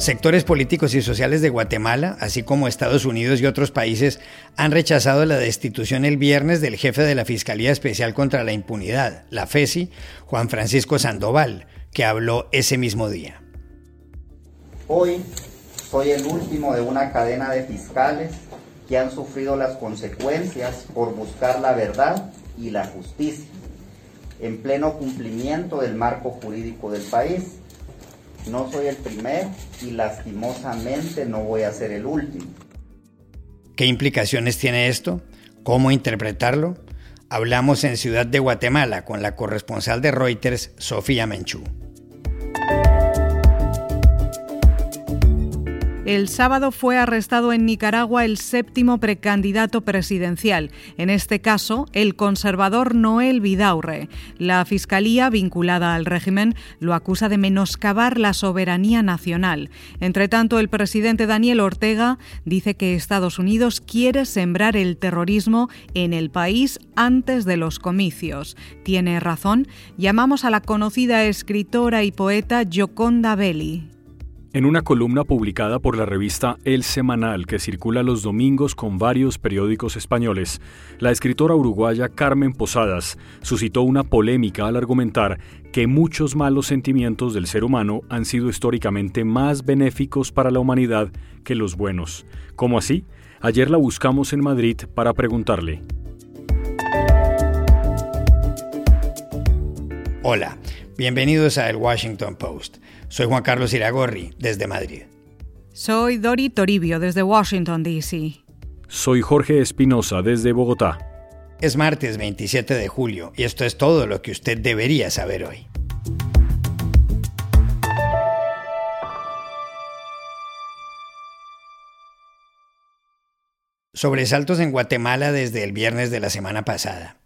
Sectores políticos y sociales de Guatemala, así como Estados Unidos y otros países, han rechazado la destitución el viernes del jefe de la Fiscalía Especial contra la Impunidad, la FESI, Juan Francisco Sandoval, que habló ese mismo día. Hoy soy el último de una cadena de fiscales que han sufrido las consecuencias por buscar la verdad y la justicia, en pleno cumplimiento del marco jurídico del país no soy el primero y lastimosamente no voy a ser el último. ¿Qué implicaciones tiene esto? ¿Cómo interpretarlo? Hablamos en Ciudad de Guatemala con la corresponsal de Reuters, Sofía Menchú. El sábado fue arrestado en Nicaragua el séptimo precandidato presidencial, en este caso el conservador Noel Vidaurre. La fiscalía vinculada al régimen lo acusa de menoscabar la soberanía nacional. Entre tanto, el presidente Daniel Ortega dice que Estados Unidos quiere sembrar el terrorismo en el país antes de los comicios. Tiene razón. Llamamos a la conocida escritora y poeta Gioconda Belli. En una columna publicada por la revista El Semanal, que circula los domingos con varios periódicos españoles, la escritora uruguaya Carmen Posadas suscitó una polémica al argumentar que muchos malos sentimientos del ser humano han sido históricamente más benéficos para la humanidad que los buenos. ¿Cómo así? Ayer la buscamos en Madrid para preguntarle. Hola, bienvenidos a El Washington Post. Soy Juan Carlos Iragorri, desde Madrid. Soy Dori Toribio, desde Washington, D.C. Soy Jorge Espinosa, desde Bogotá. Es martes 27 de julio y esto es todo lo que usted debería saber hoy. Sobresaltos en Guatemala desde el viernes de la semana pasada.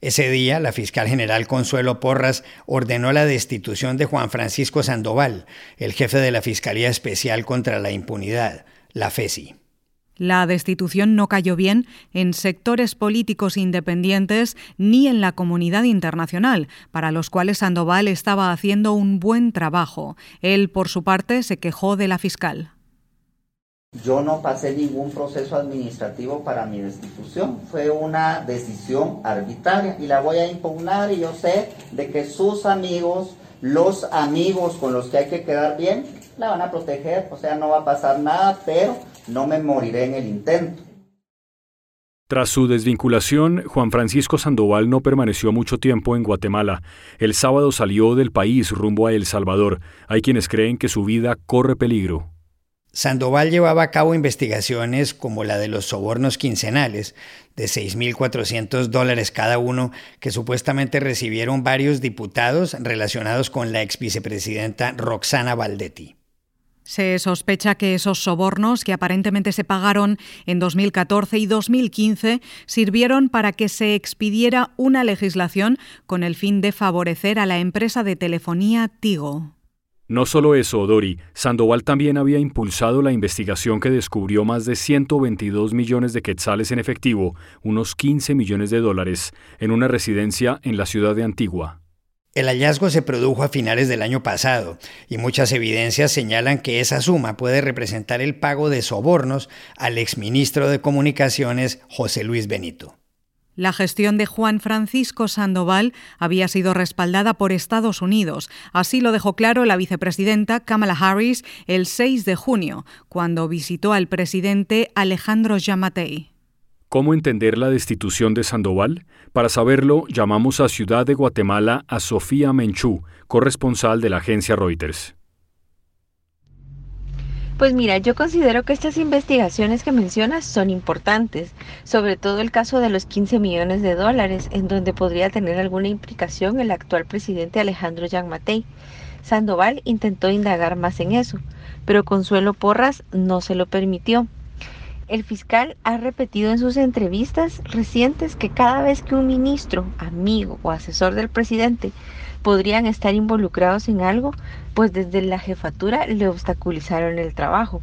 Ese día, la fiscal general Consuelo Porras ordenó la destitución de Juan Francisco Sandoval, el jefe de la Fiscalía Especial contra la Impunidad, la FESI. La destitución no cayó bien en sectores políticos independientes ni en la comunidad internacional, para los cuales Sandoval estaba haciendo un buen trabajo. Él, por su parte, se quejó de la fiscal. Yo no pasé ningún proceso administrativo para mi destitución, fue una decisión arbitraria y la voy a impugnar y yo sé de que sus amigos, los amigos con los que hay que quedar bien, la van a proteger, o sea, no va a pasar nada, pero no me moriré en el intento. Tras su desvinculación, Juan Francisco Sandoval no permaneció mucho tiempo en Guatemala. El sábado salió del país rumbo a El Salvador. Hay quienes creen que su vida corre peligro. Sandoval llevaba a cabo investigaciones como la de los sobornos quincenales de 6.400 dólares cada uno que supuestamente recibieron varios diputados relacionados con la ex vicepresidenta Roxana Valdetti. Se sospecha que esos sobornos, que aparentemente se pagaron en 2014 y 2015, sirvieron para que se expidiera una legislación con el fin de favorecer a la empresa de telefonía Tigo. No solo eso, Dori, Sandoval también había impulsado la investigación que descubrió más de 122 millones de quetzales en efectivo, unos 15 millones de dólares, en una residencia en la ciudad de Antigua. El hallazgo se produjo a finales del año pasado y muchas evidencias señalan que esa suma puede representar el pago de sobornos al exministro de Comunicaciones José Luis Benito. La gestión de Juan Francisco Sandoval había sido respaldada por Estados Unidos. Así lo dejó claro la vicepresidenta Kamala Harris el 6 de junio, cuando visitó al presidente Alejandro Yamatei. ¿Cómo entender la destitución de Sandoval? Para saberlo, llamamos a Ciudad de Guatemala a Sofía Menchú, corresponsal de la agencia Reuters. Pues mira, yo considero que estas investigaciones que mencionas son importantes, sobre todo el caso de los 15 millones de dólares, en donde podría tener alguna implicación el actual presidente Alejandro Matei. Sandoval intentó indagar más en eso, pero Consuelo Porras no se lo permitió. El fiscal ha repetido en sus entrevistas recientes que cada vez que un ministro, amigo o asesor del presidente podrían estar involucrados en algo, pues desde la jefatura le obstaculizaron el trabajo.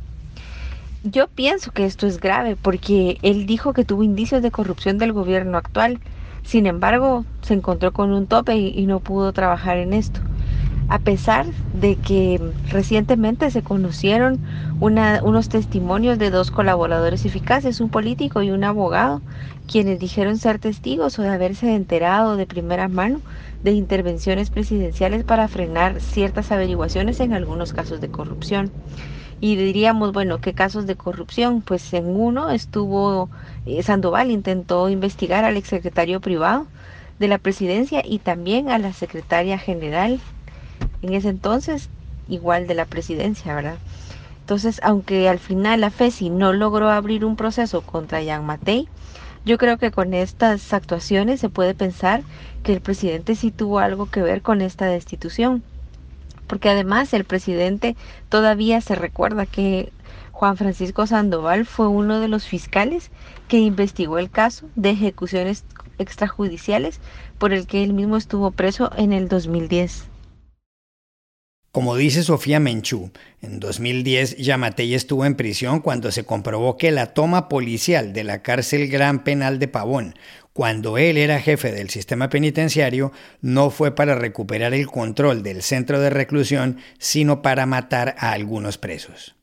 Yo pienso que esto es grave porque él dijo que tuvo indicios de corrupción del gobierno actual. Sin embargo, se encontró con un tope y, no pudo trabajar en esto. A pesar de que recientemente se conocieron unos testimonios de dos colaboradores eficaces, un político y un abogado, quienes dijeron ser testigos o de haberse enterado de primera mano de intervenciones presidenciales para frenar ciertas averiguaciones en algunos casos de corrupción. Y diríamos, bueno, ¿qué casos de corrupción? Pues en uno estuvo, eh, Sandoval intentó investigar al exsecretario privado de la presidencia y también a la secretaria general en ese entonces igual de la presidencia, ¿verdad? Entonces, aunque al final la FESI no logró abrir un proceso contra Jean Matei, yo creo que con estas actuaciones se puede pensar que el presidente sí tuvo algo que ver con esta destitución. Porque además el presidente todavía se recuerda que Juan Francisco Sandoval fue uno de los fiscales que investigó el caso de ejecuciones extrajudiciales por el que él mismo estuvo preso en el 2010. Como dice Sofía Menchú, en 2010 Yamatei estuvo en prisión cuando se comprobó que la toma policial de la cárcel Gran Penal de Pavón, cuando él era jefe del sistema penitenciario, no fue para recuperar el control del centro de reclusión, sino para matar a algunos presos.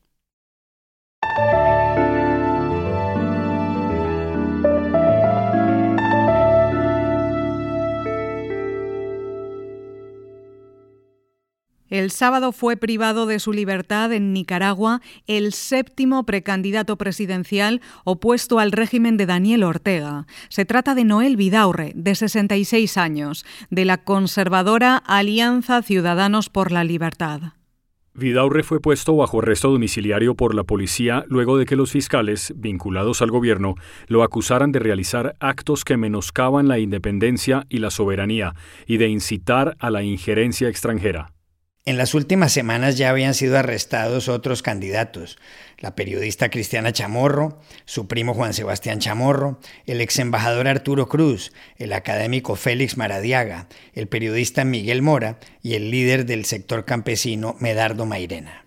El sábado fue privado de su libertad en Nicaragua el séptimo precandidato presidencial opuesto al régimen de Daniel Ortega. Se trata de Noel Vidaurre, de 66 años, de la conservadora Alianza Ciudadanos por la Libertad. Vidaurre fue puesto bajo arresto domiciliario por la policía luego de que los fiscales, vinculados al gobierno, lo acusaran de realizar actos que menoscaban la independencia y la soberanía y de incitar a la injerencia extranjera. En las últimas semanas ya habían sido arrestados otros candidatos, la periodista Cristiana Chamorro, su primo Juan Sebastián Chamorro, el ex embajador Arturo Cruz, el académico Félix Maradiaga, el periodista Miguel Mora y el líder del sector campesino Medardo Mairena.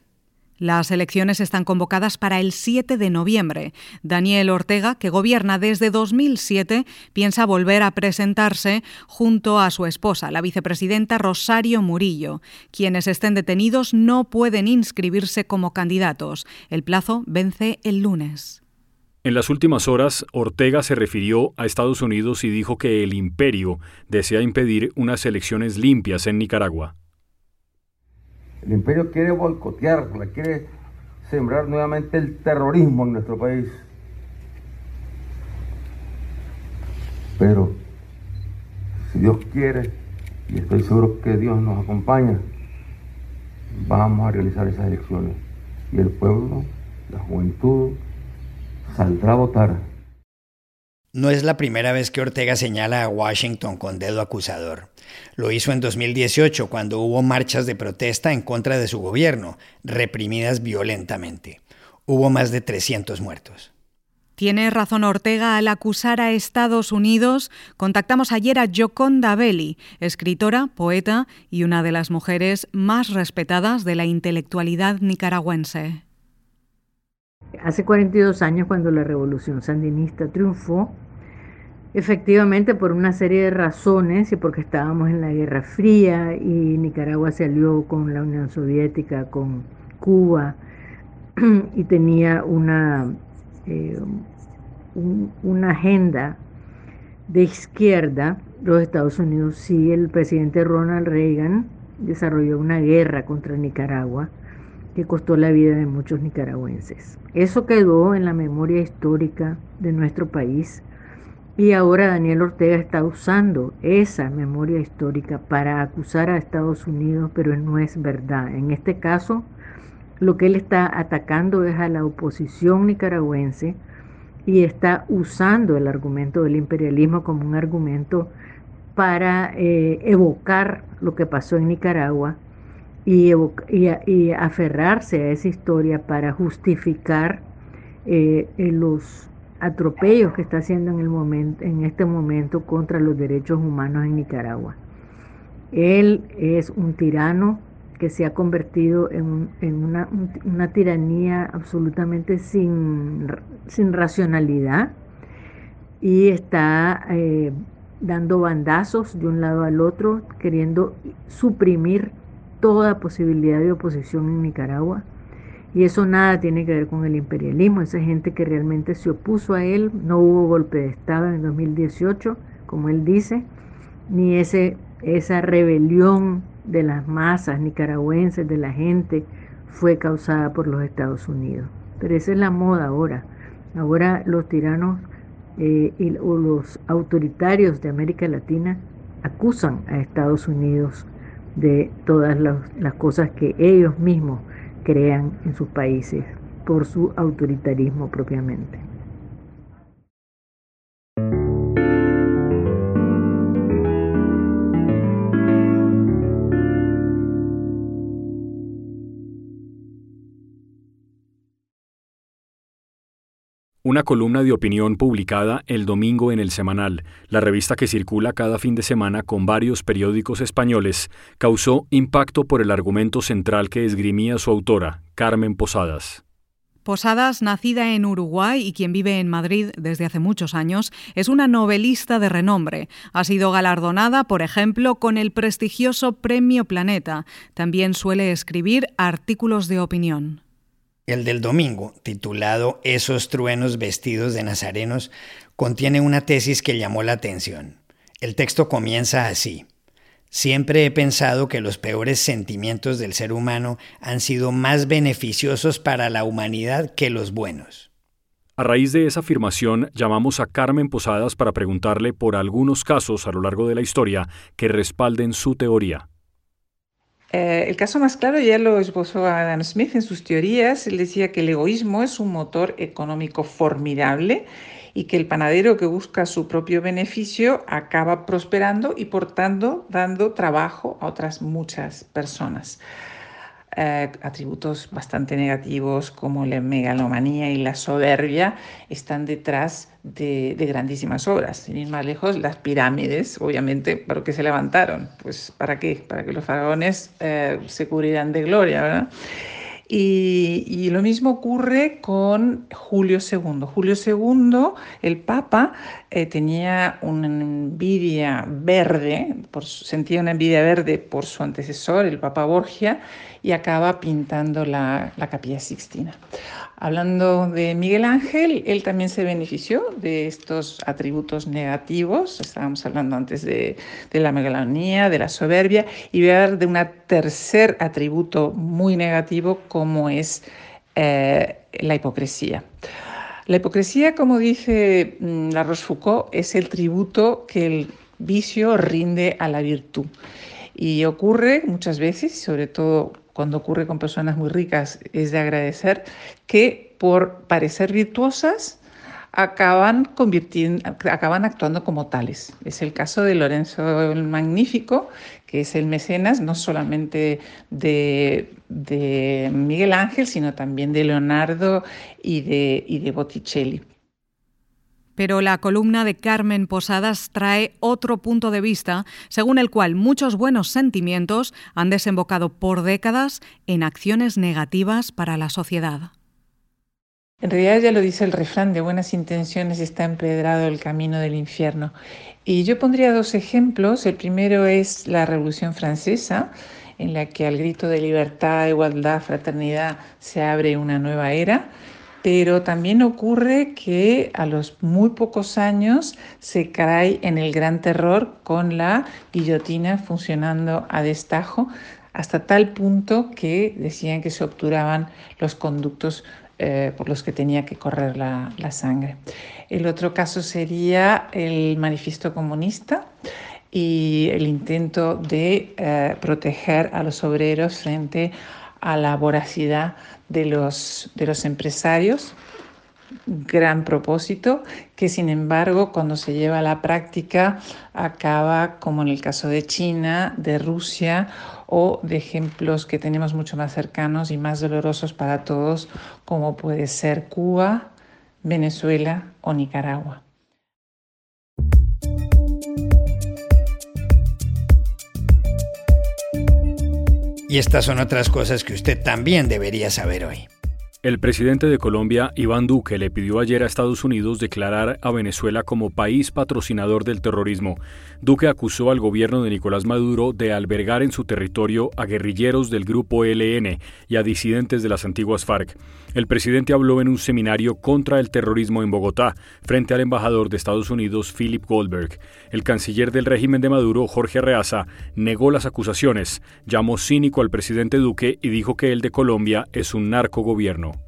Las elecciones están convocadas para el 7 de noviembre. Daniel Ortega, que gobierna desde 2007, piensa volver a presentarse junto a su esposa, la vicepresidenta Rosario Murillo. Quienes estén detenidos no pueden inscribirse como candidatos. El plazo vence el lunes. En las últimas horas, Ortega se refirió a Estados Unidos y dijo que el imperio desea impedir unas elecciones limpias en Nicaragua. El imperio quiere boicotear, quiere sembrar nuevamente el terrorismo en nuestro país. Pero si Dios quiere, y estoy seguro que Dios nos acompaña, vamos a realizar esas elecciones. Y el pueblo, la juventud, saldrá a votar. No es la primera vez que Ortega señala a Washington con dedo acusador. Lo hizo en 2018 cuando hubo marchas de protesta en contra de su gobierno, reprimidas violentamente. Hubo más de 300 muertos. Tiene razón Ortega al acusar a Estados Unidos. Contactamos ayer a Joconda Belli, escritora, poeta y una de las mujeres más respetadas de la intelectualidad nicaragüense. Hace 42 años, cuando la revolución sandinista triunfó, Efectivamente, por una serie de razones y porque estábamos en la Guerra Fría y Nicaragua se alió con la Unión Soviética, con Cuba y tenía una, eh, una agenda de izquierda, los Estados Unidos sí, el presidente Ronald Reagan desarrolló una guerra contra Nicaragua que costó la vida de muchos nicaragüenses. Eso quedó en la memoria histórica de nuestro país y ahora Daniel Ortega está usando esa memoria histórica para acusar a Estados Unidos, pero no es verdad. En este caso, lo que él está atacando es a la oposición nicaragüense y está usando el argumento del imperialismo como un argumento para eh, evocar lo que pasó en Nicaragua y, aferrarse a esa historia para justificar eh, los atropellos que está haciendo en, el momento, en este momento contra los derechos humanos en Nicaragua. Él es un tirano que se ha convertido en, una, tiranía absolutamente sin, sin racionalidad y está eh, dando bandazos de un lado al otro, queriendo suprimir toda posibilidad de oposición en Nicaragua. Y eso nada tiene que ver con el imperialismo, esa gente que realmente se opuso a él, no hubo golpe de Estado en 2018, como él dice, ni ese, esa rebelión de las masas nicaragüenses, de la gente, fue causada por los Estados Unidos. Pero esa es la moda ahora. Ahora los tiranos eh, y, o los autoritarios de América Latina acusan a Estados Unidos de todas las cosas que ellos mismos crean en sus países por su autoritarismo propiamente. Una columna de opinión publicada el domingo en El Semanal, la revista que circula cada fin de semana con varios periódicos españoles, causó impacto por el argumento central que esgrimía su autora, Carmen Posadas. Posadas, nacida en Uruguay y quien vive en Madrid desde hace muchos años, es una novelista de renombre. Ha sido galardonada, por ejemplo, con el prestigioso Premio Planeta. También suele escribir artículos de opinión. El del domingo, titulado Esos truenos vestidos de nazarenos, contiene una tesis que llamó la atención. El texto comienza así. Siempre he pensado que los peores sentimientos del ser humano han sido más beneficiosos para la humanidad que los buenos. A raíz de esa afirmación, llamamos a Carmen Posadas para preguntarle por algunos casos a lo largo de la historia que respalden su teoría. Eh, el caso más claro ya lo esbozó Adam Smith en sus teorías. Él decía que el egoísmo es un motor económico formidable y que el panadero que busca su propio beneficio acaba prosperando y por tanto dando trabajo a otras muchas personas. Eh, atributos bastante negativos como la megalomanía y la soberbia están detrás de, grandísimas obras. Sin ir más lejos, las pirámides, obviamente, ¿para qué se levantaron? Pues ¿para qué? Para que los faraones eh, se cubrieran de gloria, ¿verdad? Y, lo mismo ocurre con Julio II. Julio II, el Papa, eh, tenía una envidia verde, sentía una envidia verde por su antecesor, el Papa Borgia, y acaba pintando la, la Capilla Sixtina. Hablando de Miguel Ángel, él también se benefició de estos atributos negativos. Estábamos hablando antes de, la megalonía, de la soberbia, y hablar de un tercer atributo muy negativo como es eh, la hipocresía. La hipocresía, como dice mm, la Rochefoucauld, es el tributo que el vicio rinde a la virtud. Y ocurre muchas veces, sobre todo cuando ocurre con personas muy ricas, es de agradecer que por parecer virtuosas acaban, convirtiendo, acaban actuando como tales. Es el caso de Lorenzo el Magnífico, que es el mecenas no solamente de, de Miguel Ángel, sino también de Leonardo y de, y de Botticelli. Pero la columna de Carmen Posadas trae otro punto de vista, según el cual muchos buenos sentimientos han desembocado por décadas en acciones negativas para la sociedad. En realidad ya lo dice el refrán, de buenas intenciones está empedrado el camino del infierno. Y yo pondría dos ejemplos. El primero es la Revolución Francesa, en la que al grito de libertad, igualdad, fraternidad se abre una nueva era pero también ocurre que a los muy pocos años se cae en el gran terror con la guillotina funcionando a destajo, hasta tal punto que decían que se obturaban los conductos eh, por los que tenía que correr la, sangre. El otro caso sería el manifiesto comunista y el intento de eh, proteger a los obreros frente a la voracidad de los, de los empresarios, gran propósito, que sin embargo cuando se lleva a la práctica acaba como en el caso de China, de Rusia o de ejemplos que tenemos mucho más cercanos y más dolorosos para todos, como puede ser Cuba, Venezuela o Nicaragua. Y estas son otras cosas que usted también debería saber hoy. El presidente de Colombia, Iván Duque, le pidió ayer a Estados Unidos declarar a Venezuela como país patrocinador del terrorismo. Duque acusó al gobierno de Nicolás Maduro de albergar en su territorio a guerrilleros del grupo ELN y a disidentes de las antiguas FARC. El presidente habló en un seminario contra el terrorismo en Bogotá, frente al embajador de Estados Unidos, Philip Goldberg. El canciller del régimen de Maduro, Jorge Arreaza, negó las acusaciones, llamó cínico al presidente Duque y dijo que el de Colombia es un narcogobierno.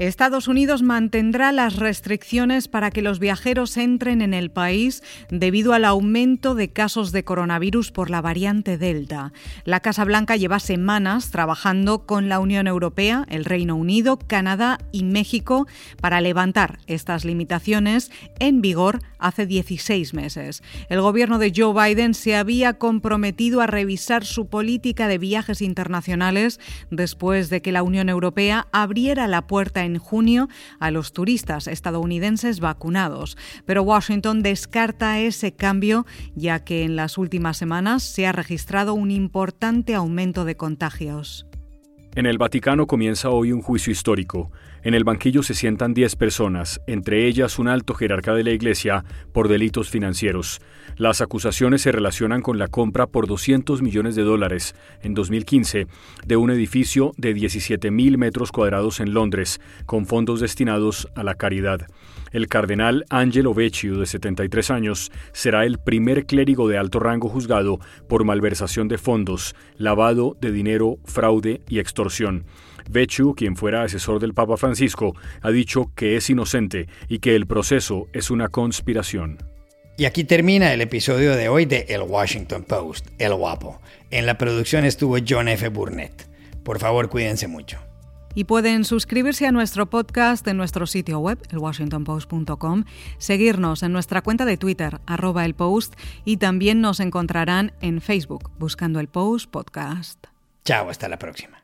Estados Unidos mantendrá las restricciones para que los viajeros entren en el país debido al aumento de casos de coronavirus por la variante Delta. La Casa Blanca lleva semanas trabajando con la Unión Europea, el Reino Unido, Canadá y México para levantar estas limitaciones en vigor hace 16 meses. El gobierno de Joe Biden se había comprometido a revisar su política de viajes internacionales después de que la Unión Europea abriera la puerta en en junio a los turistas estadounidenses vacunados. Pero Washington descarta ese cambio ya que en las últimas semanas se ha registrado un importante aumento de contagios. En el Vaticano comienza hoy un juicio histórico. En el banquillo se sientan 10 personas, entre ellas un alto jerarca de la Iglesia, por delitos financieros. Las acusaciones se relacionan con la compra por 200 millones de dólares en 2015 de un edificio de 17.000 metros cuadrados en Londres, con fondos destinados a la caridad. El cardenal Angelo Vecchio, de 73 años, será el primer clérigo de alto rango juzgado por malversación de fondos, lavado de dinero, fraude y extorsión. Vecchio, quien fuera asesor del Papa Francisco, ha dicho que es inocente y que el proceso es una conspiración. Y aquí termina el episodio de hoy de El Washington Post, El Guapo. En la producción estuvo John F. Burnett. Por favor, cuídense mucho. Y pueden suscribirse a nuestro podcast en nuestro sitio web, elwashingtonpost.com, seguirnos en nuestra cuenta de Twitter, arroba el post, y también nos encontrarán en Facebook, buscando el Post Podcast. Chao, hasta la próxima.